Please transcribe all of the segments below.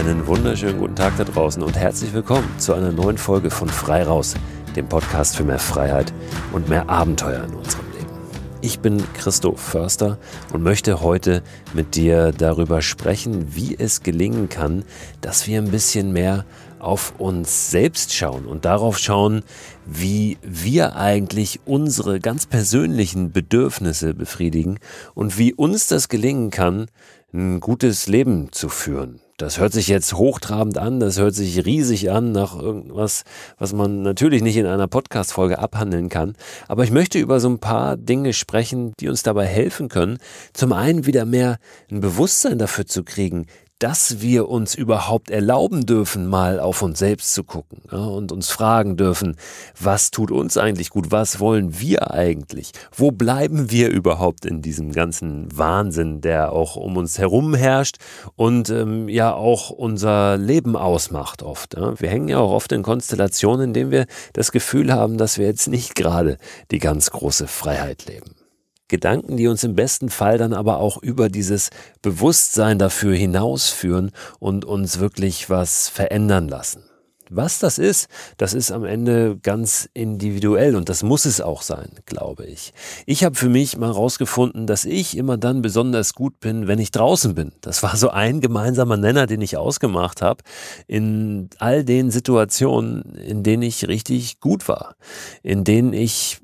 Einen wunderschönen guten Tag da draußen und herzlich willkommen zu einer neuen Folge von Frei Raus, dem Podcast für mehr Freiheit und mehr Abenteuer in unserem Leben. Ich bin Christoph Förster und möchte heute mit dir darüber sprechen, wie es gelingen kann, dass wir ein bisschen mehr auf uns selbst schauen und darauf schauen, wie wir eigentlich unsere ganz persönlichen Bedürfnisse befriedigen und wie uns das gelingen kann, ein gutes Leben zu führen. Das hört sich jetzt hochtrabend an, das hört sich riesig an nach irgendwas, was man natürlich nicht in einer Podcast-Folge abhandeln kann. Aber ich möchte über so ein paar Dinge sprechen, die uns dabei helfen können, zum einen wieder mehr ein Bewusstsein dafür zu kriegen, dass wir uns überhaupt erlauben dürfen, mal auf uns selbst zu gucken ja, und uns fragen dürfen, was tut uns eigentlich gut, was wollen wir eigentlich, wo bleiben wir überhaupt in diesem ganzen Wahnsinn, der auch um uns herum herrscht und ähm, ja auch unser Leben ausmacht oft. Ja. Wir hängen ja auch oft in Konstellationen, in denen wir das Gefühl haben, dass wir jetzt nicht gerade die ganz große Freiheit leben. Gedanken, die uns im besten Fall dann aber auch über dieses Bewusstsein dafür hinausführen und uns wirklich was verändern lassen. Was das ist, das ist am Ende ganz individuell und das muss es auch sein, glaube ich. Ich habe für mich mal rausgefunden, dass ich immer dann besonders gut bin, wenn ich draußen bin. Das war so ein gemeinsamer Nenner, den ich ausgemacht habe in all den Situationen, in denen ich richtig gut war, in denen ich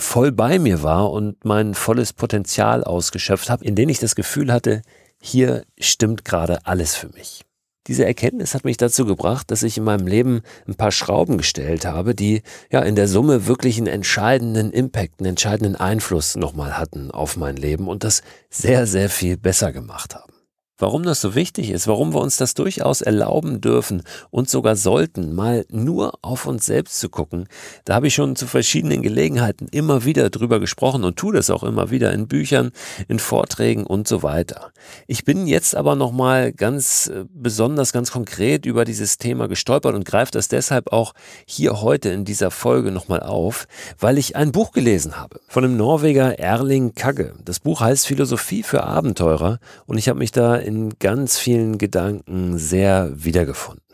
voll bei mir war und mein volles Potenzial ausgeschöpft habe, in denen ich das Gefühl hatte, hier stimmt gerade alles für mich. Diese Erkenntnis hat mich dazu gebracht, dass ich in meinem Leben ein paar Schrauben gestellt habe, die ja in der Summe wirklich einen entscheidenden Impact, einen entscheidenden Einfluss nochmal hatten auf mein Leben und das sehr, sehr viel besser gemacht haben. Warum das so wichtig ist, warum wir uns das durchaus erlauben dürfen und sogar sollten, mal nur auf uns selbst zu gucken, da habe ich schon zu verschiedenen Gelegenheiten immer wieder drüber gesprochen und tue das auch immer wieder in Büchern, in Vorträgen und so weiter. Ich bin jetzt aber nochmal ganz äh, besonders, ganz konkret über dieses Thema gestolpert und greife das deshalb auch hier heute in dieser Folge nochmal auf, weil ich ein Buch gelesen habe von dem Norweger Erling Kagge. Das Buch heißt Philosophie für Abenteurer und ich habe mich da in ganz vielen Gedanken sehr wiedergefunden.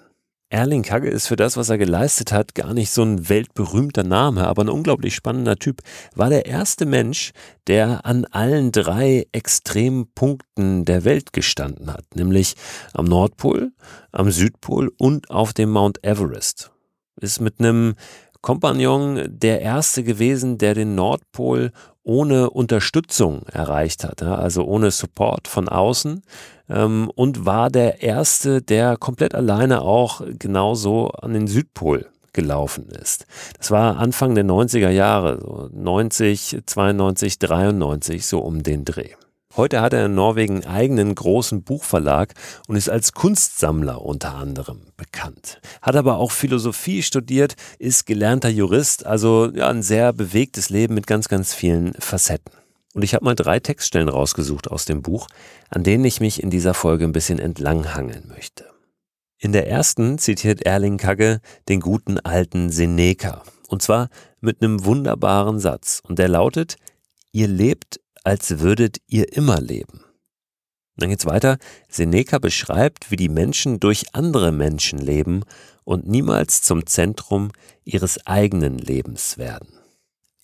Erling Kagge ist für das, was er geleistet hat, gar nicht so ein weltberühmter Name, aber ein unglaublich spannender Typ. War der erste Mensch, der an allen drei Extrempunkten der Welt gestanden hat, nämlich am Nordpol, am Südpol und auf dem Mount Everest. Ist mit einem Kompagnon der erste gewesen, der den Nordpol ohne Unterstützung erreicht hat, also ohne Support von außen ähm, und war der erste, der komplett alleine auch genauso an den Südpol gelaufen ist. Das war Anfang der 90er Jahre, so 90, 92, 93, so um den Dreh. Heute hat er in Norwegen einen eigenen großen Buchverlag und ist als Kunstsammler unter anderem bekannt. Hat aber auch Philosophie studiert, ist gelernter Jurist, also ja, ein sehr bewegtes Leben mit ganz, ganz vielen Facetten. Und ich habe mal drei Textstellen rausgesucht aus dem Buch, an denen ich mich in dieser Folge ein bisschen entlanghangeln möchte. In der ersten zitiert Erling Kagge den guten alten Seneca. Und zwar mit einem wunderbaren Satz. Und der lautet, ihr lebt als würdet ihr immer leben. Dann geht's weiter. Seneca beschreibt, wie die Menschen durch andere Menschen leben und niemals zum Zentrum ihres eigenen Lebens werden.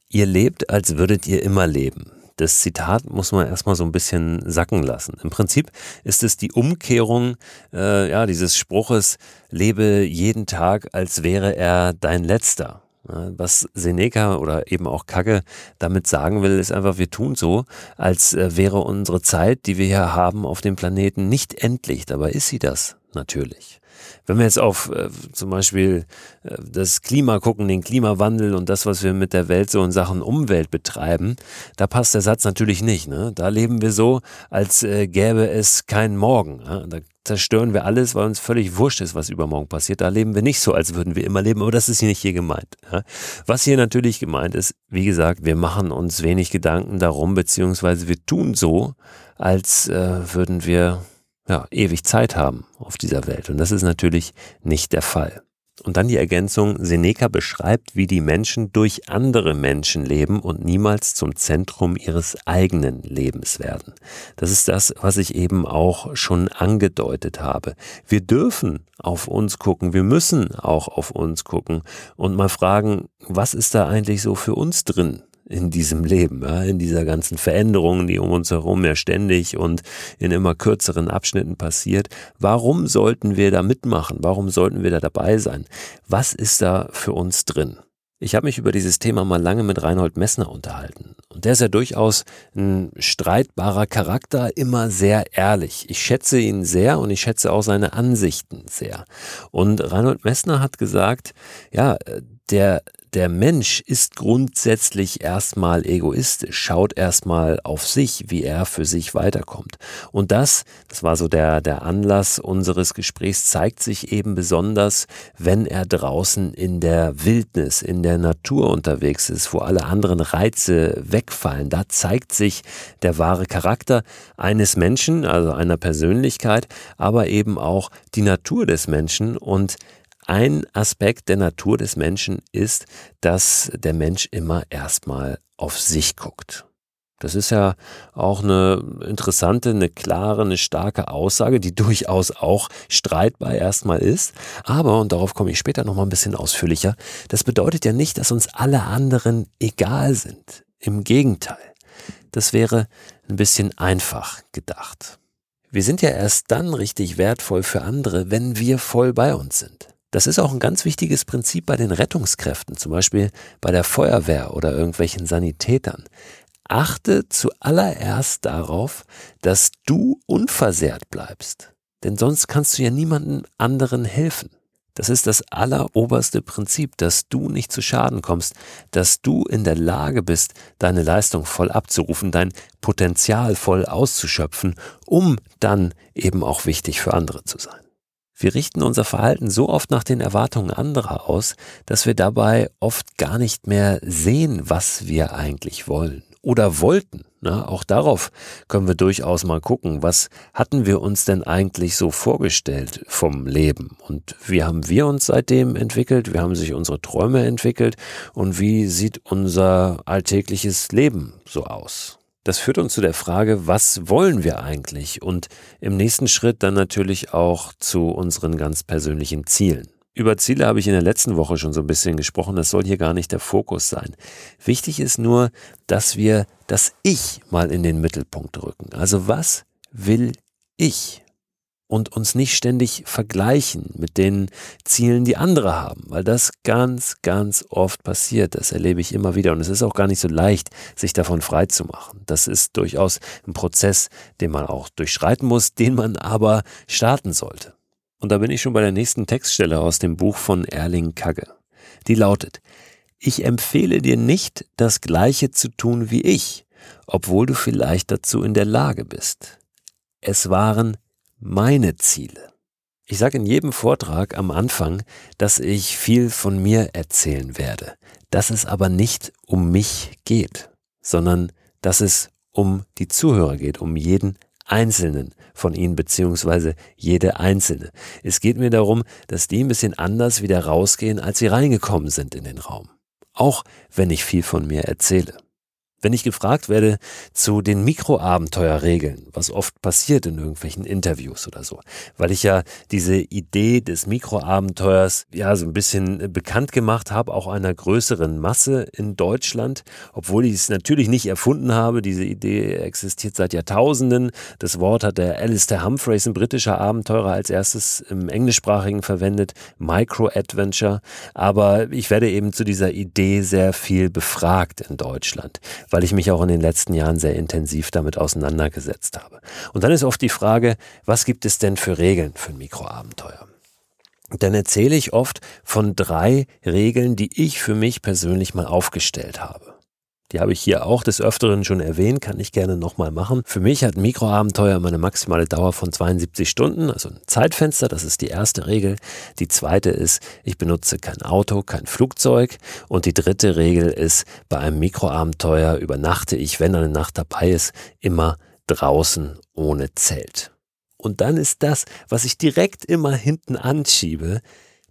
Ihr lebt, als würdet ihr immer leben. Das Zitat muss man erstmal so ein bisschen sacken lassen. Im Prinzip ist es die Umkehrung äh, ja, dieses Spruches, lebe jeden Tag, als wäre er dein letzter. Was Seneca oder eben auch Kagge damit sagen will, ist einfach, wir tun so, als äh, wäre unsere Zeit, die wir hier haben auf dem Planeten, nicht endlich. Dabei ist sie das natürlich. Wenn wir jetzt auf äh, zum Beispiel äh, das Klima gucken, den Klimawandel und das, was wir mit der Welt so in Sachen Umwelt betreiben, da passt der Satz natürlich nicht. Ne? Da leben wir so, als äh, gäbe es keinen Morgen. Ja? Da zerstören wir alles, weil uns völlig wurscht ist, was übermorgen passiert. Da leben wir nicht so, als würden wir immer leben, aber das ist hier nicht hier gemeint. Ja? Was hier natürlich gemeint ist, wie gesagt, wir machen uns wenig Gedanken darum, beziehungsweise wir tun so, als äh, würden wir ja, ewig Zeit haben auf dieser Welt. Und das ist natürlich nicht der Fall. Und dann die Ergänzung, Seneca beschreibt, wie die Menschen durch andere Menschen leben und niemals zum Zentrum ihres eigenen Lebens werden. Das ist das, was ich eben auch schon angedeutet habe. Wir dürfen auf uns gucken, wir müssen auch auf uns gucken und mal fragen, was ist da eigentlich so für uns drin? In diesem Leben, ja, in dieser ganzen Veränderung, die um uns herum ja ständig und in immer kürzeren Abschnitten passiert. Warum sollten wir da mitmachen? Warum sollten wir da dabei sein? Was ist da für uns drin? Ich habe mich über dieses Thema mal lange mit Reinhold Messner unterhalten. Und der ist ja durchaus ein streitbarer Charakter, immer sehr ehrlich. Ich schätze ihn sehr und ich schätze auch seine Ansichten sehr. Und Reinhold Messner hat gesagt, ja, der der Mensch ist grundsätzlich erstmal egoistisch, schaut erstmal auf sich, wie er für sich weiterkommt. Und das, das war so der, der Anlass unseres Gesprächs, zeigt sich eben besonders, wenn er draußen in der Wildnis, in der Natur unterwegs ist, wo alle anderen Reize wegfallen. Da zeigt sich der wahre Charakter eines Menschen, also einer Persönlichkeit, aber eben auch die Natur des Menschen und ein Aspekt der Natur des Menschen ist, dass der Mensch immer erstmal auf sich guckt. Das ist ja auch eine interessante, eine klare, eine starke Aussage, die durchaus auch streitbar erstmal ist. Aber, und darauf komme ich später nochmal ein bisschen ausführlicher, das bedeutet ja nicht, dass uns alle anderen egal sind. Im Gegenteil. Das wäre ein bisschen einfach gedacht. Wir sind ja erst dann richtig wertvoll für andere, wenn wir voll bei uns sind. Das ist auch ein ganz wichtiges Prinzip bei den Rettungskräften, zum Beispiel bei der Feuerwehr oder irgendwelchen Sanitätern. Achte zuallererst darauf, dass du unversehrt bleibst. Denn sonst kannst du ja niemandem anderen helfen. Das ist das alleroberste Prinzip, dass du nicht zu Schaden kommst, dass du in der Lage bist, deine Leistung voll abzurufen, dein Potenzial voll auszuschöpfen, um dann eben auch wichtig für andere zu sein. Wir richten unser Verhalten so oft nach den Erwartungen anderer aus, dass wir dabei oft gar nicht mehr sehen, was wir eigentlich wollen oder wollten. Na, auch darauf können wir durchaus mal gucken, was hatten wir uns denn eigentlich so vorgestellt vom Leben und wie haben wir uns seitdem entwickelt, wie haben sich unsere Träume entwickelt und wie sieht unser alltägliches Leben so aus. Das führt uns zu der Frage, was wollen wir eigentlich? Und im nächsten Schritt dann natürlich auch zu unseren ganz persönlichen Zielen. Über Ziele habe ich in der letzten Woche schon so ein bisschen gesprochen, das soll hier gar nicht der Fokus sein. Wichtig ist nur, dass wir das Ich mal in den Mittelpunkt rücken. Also was will ich? Und uns nicht ständig vergleichen mit den Zielen, die andere haben, weil das ganz, ganz oft passiert. Das erlebe ich immer wieder und es ist auch gar nicht so leicht, sich davon frei zu machen. Das ist durchaus ein Prozess, den man auch durchschreiten muss, den man aber starten sollte. Und da bin ich schon bei der nächsten Textstelle aus dem Buch von Erling Kagge. Die lautet, ich empfehle dir nicht, das Gleiche zu tun wie ich, obwohl du vielleicht dazu in der Lage bist. Es waren meine Ziele. Ich sage in jedem Vortrag am Anfang, dass ich viel von mir erzählen werde, dass es aber nicht um mich geht, sondern dass es um die Zuhörer geht, um jeden Einzelnen von ihnen beziehungsweise jede Einzelne. Es geht mir darum, dass die ein bisschen anders wieder rausgehen, als sie reingekommen sind in den Raum. Auch wenn ich viel von mir erzähle. Wenn ich gefragt werde zu den Mikroabenteuerregeln, was oft passiert in irgendwelchen Interviews oder so, weil ich ja diese Idee des Mikroabenteuers ja so ein bisschen bekannt gemacht habe, auch einer größeren Masse in Deutschland, obwohl ich es natürlich nicht erfunden habe. Diese Idee existiert seit Jahrtausenden. Das Wort hat der Alistair Humphreys, ein britischer Abenteurer, als erstes im Englischsprachigen verwendet, Micro-Adventure. Aber ich werde eben zu dieser Idee sehr viel befragt in Deutschland weil ich mich auch in den letzten Jahren sehr intensiv damit auseinandergesetzt habe. Und dann ist oft die Frage, was gibt es denn für Regeln für ein Mikroabenteuer? dann erzähle ich oft von drei Regeln, die ich für mich persönlich mal aufgestellt habe. Die habe ich hier auch des Öfteren schon erwähnt, kann ich gerne nochmal machen. Für mich hat Mikroabenteuer immer eine maximale Dauer von 72 Stunden, also ein Zeitfenster, das ist die erste Regel. Die zweite ist, ich benutze kein Auto, kein Flugzeug. Und die dritte Regel ist, bei einem Mikroabenteuer übernachte ich, wenn eine Nacht dabei ist, immer draußen ohne Zelt. Und dann ist das, was ich direkt immer hinten anschiebe,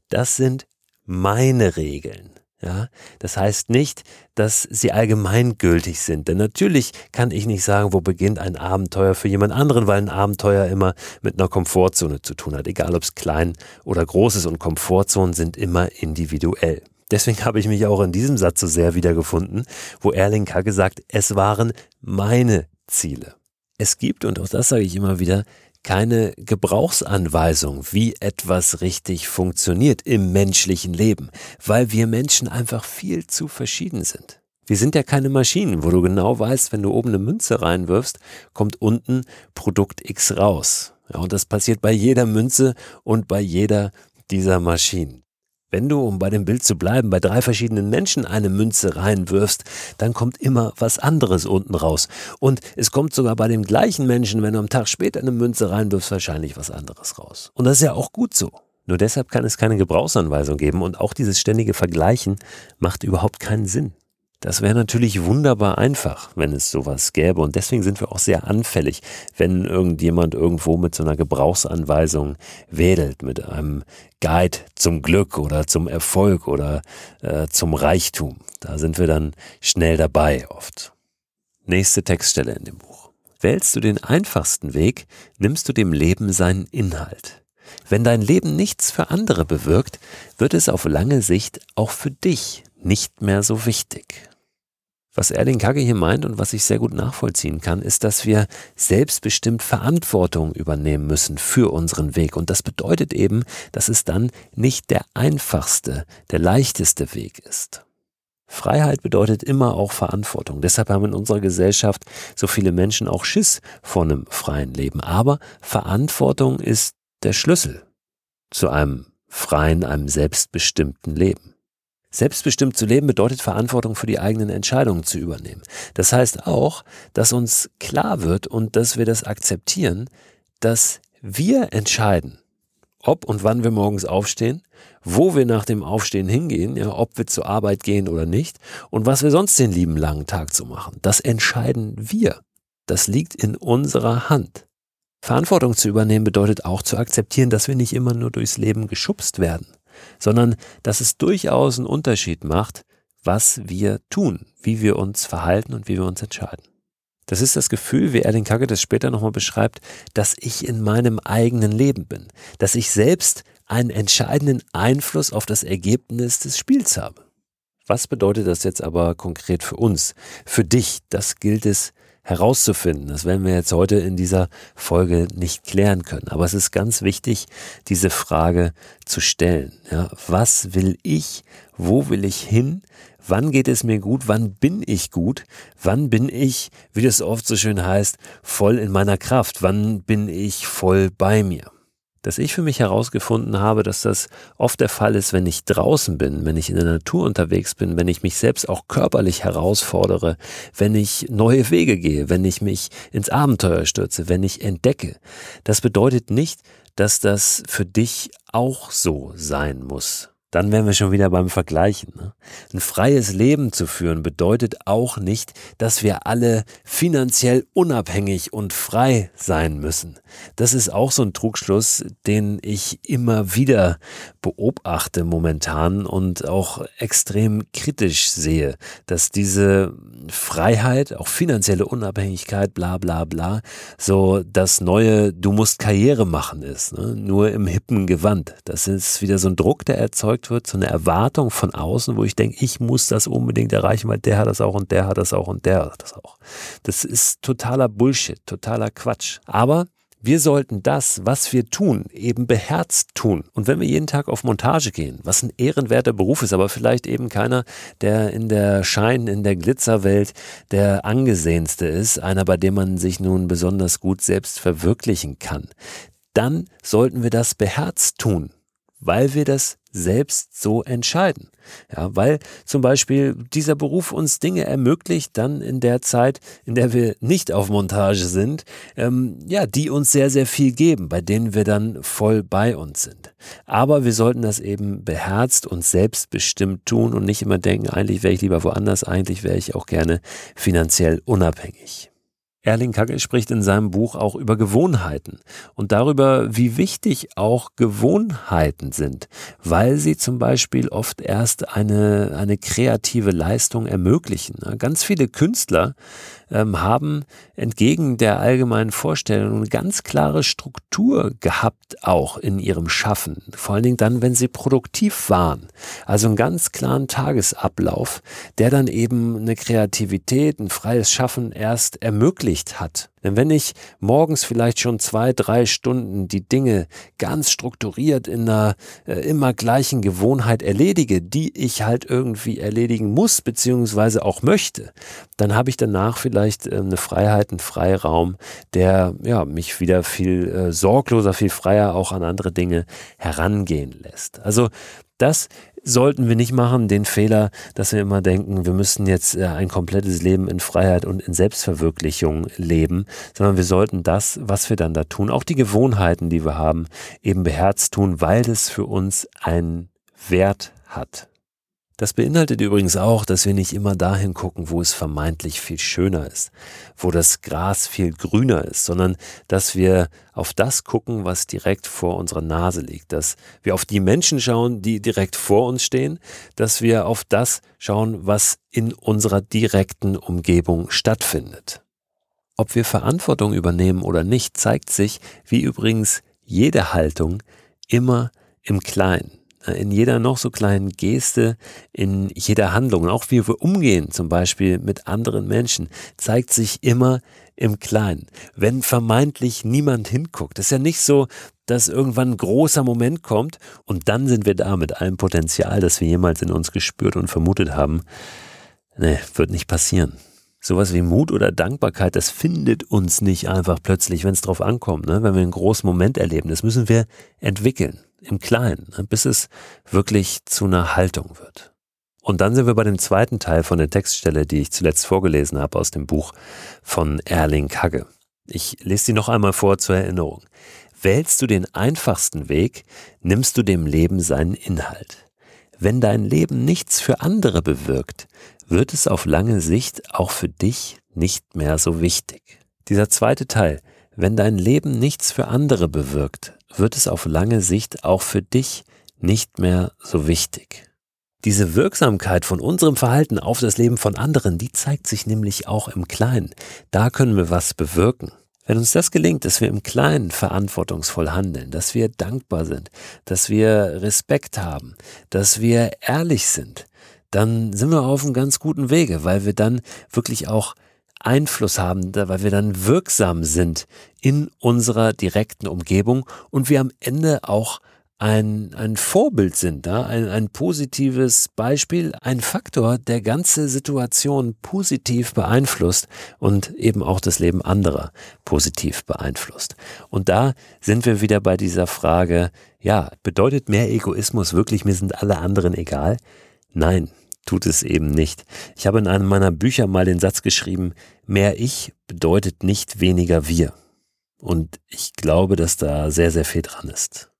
das sind meine Regeln. Ja, das heißt nicht, dass sie allgemeingültig sind. Denn natürlich kann ich nicht sagen, wo beginnt ein Abenteuer für jemand anderen, weil ein Abenteuer immer mit einer Komfortzone zu tun hat. Egal ob es klein oder groß ist und Komfortzonen sind immer individuell. Deswegen habe ich mich auch in diesem Satz so sehr wiedergefunden, wo Erling Kagge sagt, es waren meine Ziele. Es gibt, und auch das sage ich immer wieder, keine Gebrauchsanweisung, wie etwas richtig funktioniert im menschlichen Leben, weil wir Menschen einfach viel zu verschieden sind. Wir sind ja keine Maschinen, wo du genau weißt, wenn du oben eine Münze reinwirfst, kommt unten Produkt X raus. Ja, und das passiert bei jeder Münze und bei jeder dieser Maschinen. Wenn du, um bei dem Bild zu bleiben, bei drei verschiedenen Menschen eine Münze reinwirfst, dann kommt immer was anderes unten raus. Und es kommt sogar bei dem gleichen Menschen, wenn du am Tag später eine Münze reinwirfst, wahrscheinlich was anderes raus. Und das ist ja auch gut so. Nur deshalb kann es keine Gebrauchsanweisung geben und auch dieses ständige Vergleichen macht überhaupt keinen Sinn. Das wäre natürlich wunderbar einfach, wenn es sowas gäbe. Und deswegen sind wir auch sehr anfällig, wenn irgendjemand irgendwo mit so einer Gebrauchsanweisung wedelt, mit einem Guide zum Glück oder zum Erfolg oder äh, zum Reichtum. Da sind wir dann schnell dabei oft. Nächste Textstelle in dem Buch. Wählst du den einfachsten Weg, nimmst du dem Leben seinen Inhalt. Wenn dein Leben nichts für andere bewirkt, wird es auf lange Sicht auch für dich nicht mehr so wichtig. Was Erling Kagge hier meint und was ich sehr gut nachvollziehen kann, ist, dass wir selbstbestimmt Verantwortung übernehmen müssen für unseren Weg. Und das bedeutet eben, dass es dann nicht der einfachste, der leichteste Weg ist. Freiheit bedeutet immer auch Verantwortung. Deshalb haben in unserer Gesellschaft so viele Menschen auch Schiss vor einem freien Leben. Aber Verantwortung ist der Schlüssel zu einem freien, einem selbstbestimmten Leben. Selbstbestimmt zu leben bedeutet Verantwortung für die eigenen Entscheidungen zu übernehmen. Das heißt auch, dass uns klar wird und dass wir das akzeptieren, dass wir entscheiden, ob und wann wir morgens aufstehen, wo wir nach dem Aufstehen hingehen, ja, ob wir zur Arbeit gehen oder nicht und was wir sonst den lieben langen Tag zu machen. Das entscheiden wir. Das liegt in unserer Hand. Verantwortung zu übernehmen bedeutet auch zu akzeptieren, dass wir nicht immer nur durchs Leben geschubst werden sondern dass es durchaus einen Unterschied macht, was wir tun, wie wir uns verhalten und wie wir uns entscheiden. Das ist das Gefühl, wie Erling Kagge das später nochmal beschreibt, dass ich in meinem eigenen Leben bin, dass ich selbst einen entscheidenden Einfluss auf das Ergebnis des Spiels habe. Was bedeutet das jetzt aber konkret für uns, für dich? Das gilt es herauszufinden. Das werden wir jetzt heute in dieser Folge nicht klären können. Aber es ist ganz wichtig, diese Frage zu stellen. Ja, was will ich? Wo will ich hin? Wann geht es mir gut? Wann bin ich gut? Wann bin ich, wie das oft so schön heißt, voll in meiner Kraft? Wann bin ich voll bei mir? Dass ich für mich herausgefunden habe, dass das oft der Fall ist, wenn ich draußen bin, wenn ich in der Natur unterwegs bin, wenn ich mich selbst auch körperlich herausfordere, wenn ich neue Wege gehe, wenn ich mich ins Abenteuer stürze, wenn ich entdecke. Das bedeutet nicht, dass das für dich auch so sein muss dann wären wir schon wieder beim Vergleichen. Ne? Ein freies Leben zu führen bedeutet auch nicht, dass wir alle finanziell unabhängig und frei sein müssen. Das ist auch so ein Trugschluss, den ich immer wieder beobachte momentan und auch extrem kritisch sehe, dass diese Freiheit, auch finanzielle Unabhängigkeit, bla bla bla, so das neue, du musst Karriere machen ist, ne? nur im hippen Gewand. Das ist wieder so ein Druck, der erzeugt wird, so eine Erwartung von außen, wo ich denke, ich muss das unbedingt erreichen, weil der hat das auch und der hat das auch und der hat das auch. Das ist totaler Bullshit, totaler Quatsch. Aber wir sollten das, was wir tun, eben beherzt tun. Und wenn wir jeden Tag auf Montage gehen, was ein ehrenwerter Beruf ist, aber vielleicht eben keiner, der in der Schein, in der Glitzerwelt der angesehenste ist, einer, bei dem man sich nun besonders gut selbst verwirklichen kann, dann sollten wir das beherzt tun, weil wir das selbst so entscheiden. Ja, weil zum Beispiel dieser Beruf uns Dinge ermöglicht, dann in der Zeit, in der wir nicht auf Montage sind, ähm, ja, die uns sehr, sehr viel geben, bei denen wir dann voll bei uns sind. Aber wir sollten das eben beherzt und selbstbestimmt tun und nicht immer denken, eigentlich wäre ich lieber woanders, eigentlich wäre ich auch gerne finanziell unabhängig. Erling Kagge spricht in seinem Buch auch über Gewohnheiten und darüber, wie wichtig auch Gewohnheiten sind, weil sie zum Beispiel oft erst eine, eine kreative Leistung ermöglichen. Ganz viele Künstler ähm, haben entgegen der allgemeinen Vorstellung eine ganz klare Struktur gehabt, auch in ihrem Schaffen. Vor allen Dingen dann, wenn sie produktiv waren. Also einen ganz klaren Tagesablauf, der dann eben eine Kreativität, ein freies Schaffen erst ermöglicht hat. Denn wenn ich morgens vielleicht schon zwei, drei Stunden die Dinge ganz strukturiert in einer äh, immer gleichen Gewohnheit erledige, die ich halt irgendwie erledigen muss, beziehungsweise auch möchte, dann habe ich danach vielleicht äh, eine Freiheit, einen Freiraum, der ja, mich wieder viel äh, sorgloser, viel freier auch an andere Dinge herangehen lässt. Also das sollten wir nicht machen, den Fehler, dass wir immer denken, wir müssen jetzt äh, ein komplettes Leben in Freiheit und in Selbstverwirklichung leben, sondern wir sollten das, was wir dann da tun, auch die Gewohnheiten, die wir haben, eben beherzt tun, weil das für uns einen Wert hat. Das beinhaltet übrigens auch, dass wir nicht immer dahin gucken, wo es vermeintlich viel schöner ist, wo das Gras viel grüner ist, sondern dass wir auf das gucken, was direkt vor unserer Nase liegt, dass wir auf die Menschen schauen, die direkt vor uns stehen, dass wir auf das schauen, was in unserer direkten Umgebung stattfindet. Ob wir Verantwortung übernehmen oder nicht, zeigt sich, wie übrigens jede Haltung, immer im Kleinen in jeder noch so kleinen Geste, in jeder Handlung, auch wie wir umgehen, zum Beispiel mit anderen Menschen, zeigt sich immer im Kleinen. Wenn vermeintlich niemand hinguckt. ist ja nicht so, dass irgendwann ein großer Moment kommt und dann sind wir da mit allem Potenzial, das wir jemals in uns gespürt und vermutet haben. Nee, wird nicht passieren. Sowas wie Mut oder Dankbarkeit, das findet uns nicht einfach plötzlich, wenn es drauf ankommt, ne? wenn wir einen großen Moment erleben. Das müssen wir entwickeln im Kleinen, ne, bis es wirklich zu einer Haltung wird. Und dann sind wir bei dem zweiten Teil von der Textstelle, die ich zuletzt vorgelesen habe aus dem Buch von Erling Kagge. Ich lese sie noch einmal vor zur Erinnerung. Wählst du den einfachsten Weg, nimmst du dem Leben seinen Inhalt. Wenn dein Leben nichts für andere bewirkt, wird es auf lange Sicht auch für dich nicht mehr so wichtig. Dieser zweite Teil, wenn dein Leben nichts für andere bewirkt, wird es auf lange Sicht auch für dich nicht mehr so wichtig. Diese Wirksamkeit von unserem Verhalten auf das Leben von anderen, die zeigt sich nämlich auch im Kleinen. Da können wir was bewirken. Wenn uns das gelingt, dass wir im Kleinen verantwortungsvoll handeln, dass wir dankbar sind, dass wir Respekt haben, dass wir ehrlich sind, dann sind wir auf einem ganz guten Wege, weil wir dann wirklich auch Einfluss haben, weil wir dann wirksam sind in unserer direkten Umgebung und wir am Ende auch ein, ein Vorbild sind, ja? ein, ein positives Beispiel, ein Faktor, der ganze Situation positiv beeinflusst und eben auch das Leben anderer positiv beeinflusst. Und da sind wir wieder bei dieser Frage, ja, bedeutet mehr Egoismus wirklich, mir sind alle anderen egal? Nein, tut es eben nicht. Ich habe in einem meiner Bücher mal den Satz geschrieben, mehr ich bedeutet nicht weniger wir. Und ich glaube, dass da sehr, sehr viel dran ist.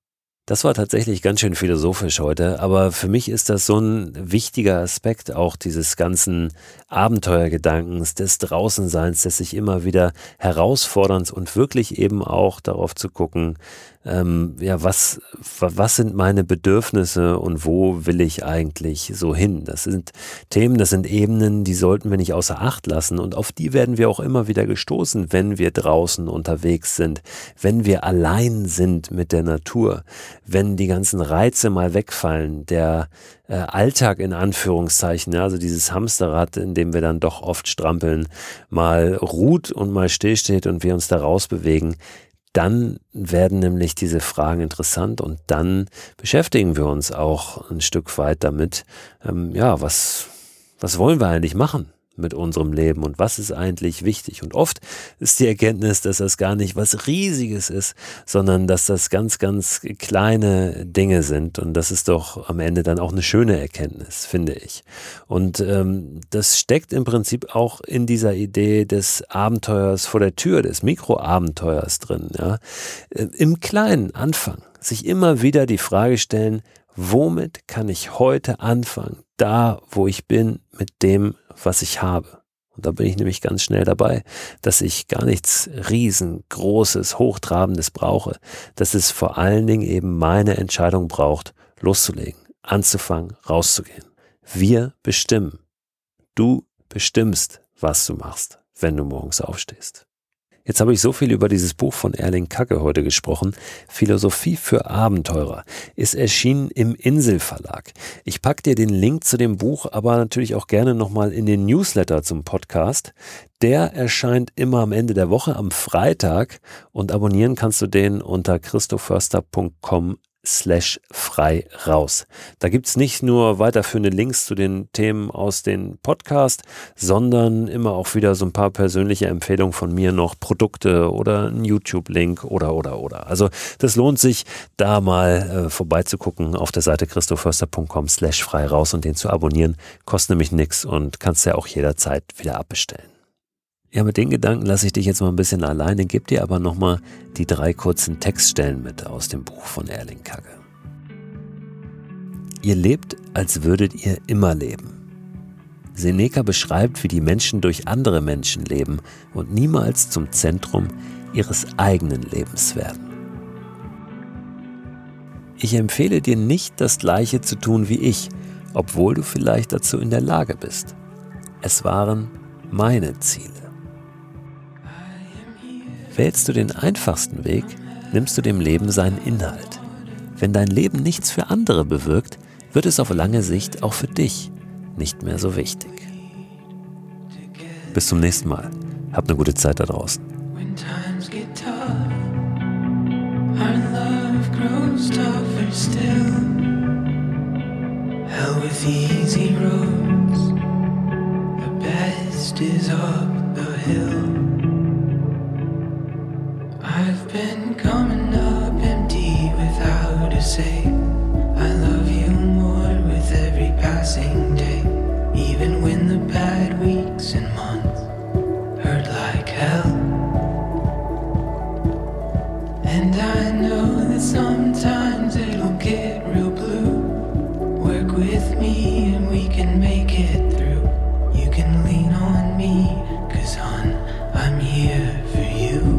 Das war tatsächlich ganz schön philosophisch heute, aber für mich ist das so ein wichtiger Aspekt auch dieses ganzen Abenteuergedankens, des Draußenseins, des sich immer wieder herausforderns und wirklich eben auch darauf zu gucken, ähm, ja, was, was sind meine Bedürfnisse und wo will ich eigentlich so hin? Das sind Themen, das sind Ebenen, die sollten wir nicht außer Acht lassen und auf die werden wir auch immer wieder gestoßen, wenn wir draußen unterwegs sind, wenn wir allein sind mit der Natur, wenn die ganzen Reize mal wegfallen, der äh, Alltag in Anführungszeichen, ja, also dieses Hamsterrad, in dem wir dann doch oft strampeln, mal ruht und mal stillsteht und wir uns da rausbewegen, dann werden nämlich diese Fragen interessant und dann beschäftigen wir uns auch ein Stück weit damit, ähm, ja, was, was wollen wir eigentlich machen? Mit unserem Leben und was ist eigentlich wichtig. Und oft ist die Erkenntnis, dass das gar nicht was Riesiges ist, sondern dass das ganz, ganz kleine Dinge sind. Und das ist doch am Ende dann auch eine schöne Erkenntnis, finde ich. Und ähm, das steckt im Prinzip auch in dieser Idee des Abenteuers vor der Tür, des Mikroabenteuers drin. Ja? Äh, Im kleinen Anfang sich immer wieder die Frage stellen, womit kann ich heute anfangen, da wo ich bin, mit dem, was ich habe. Und da bin ich nämlich ganz schnell dabei, dass ich gar nichts riesengroßes, hochtrabendes brauche, dass es vor allen Dingen eben meine Entscheidung braucht, loszulegen, anzufangen, rauszugehen. Wir bestimmen. Du bestimmst, was du machst, wenn du morgens aufstehst. Jetzt habe ich so viel über dieses Buch von Erling Kacke heute gesprochen. Philosophie für Abenteurer ist erschienen im Inselverlag. Ich packe dir den Link zu dem Buch aber natürlich auch gerne nochmal in den Newsletter zum Podcast. Der erscheint immer am Ende der Woche am Freitag und abonnieren kannst du den unter christoförster.com slash frei raus. Da gibt's nicht nur weiterführende Links zu den Themen aus den Podcast, sondern immer auch wieder so ein paar persönliche Empfehlungen von mir noch, Produkte oder ein YouTube-Link oder oder oder. Also das lohnt sich, da mal äh, vorbeizugucken auf der Seite christoförster.com slash frei raus und den zu abonnieren. Kostet nämlich nichts und kannst ja auch jederzeit wieder abbestellen. Ja, mit den Gedanken lasse ich dich jetzt mal ein bisschen alleine, gebe dir aber nochmal die drei kurzen Textstellen mit aus dem Buch von Erling Kagge. Ihr lebt, als würdet ihr immer leben. Seneca beschreibt, wie die Menschen durch andere Menschen leben und niemals zum Zentrum ihres eigenen Lebens werden. Ich empfehle dir nicht, das Gleiche zu tun wie ich, obwohl du vielleicht dazu in der Lage bist. Es waren meine Ziele. Wählst du den einfachsten Weg, nimmst du dem Leben seinen Inhalt. Wenn dein Leben nichts für andere bewirkt, wird es auf lange Sicht auch für dich nicht mehr so wichtig. Bis zum nächsten Mal. Hab eine gute Zeit da draußen. is up the hill. work with me and we can make it through. You can lean on me, cause hon, I'm here for you.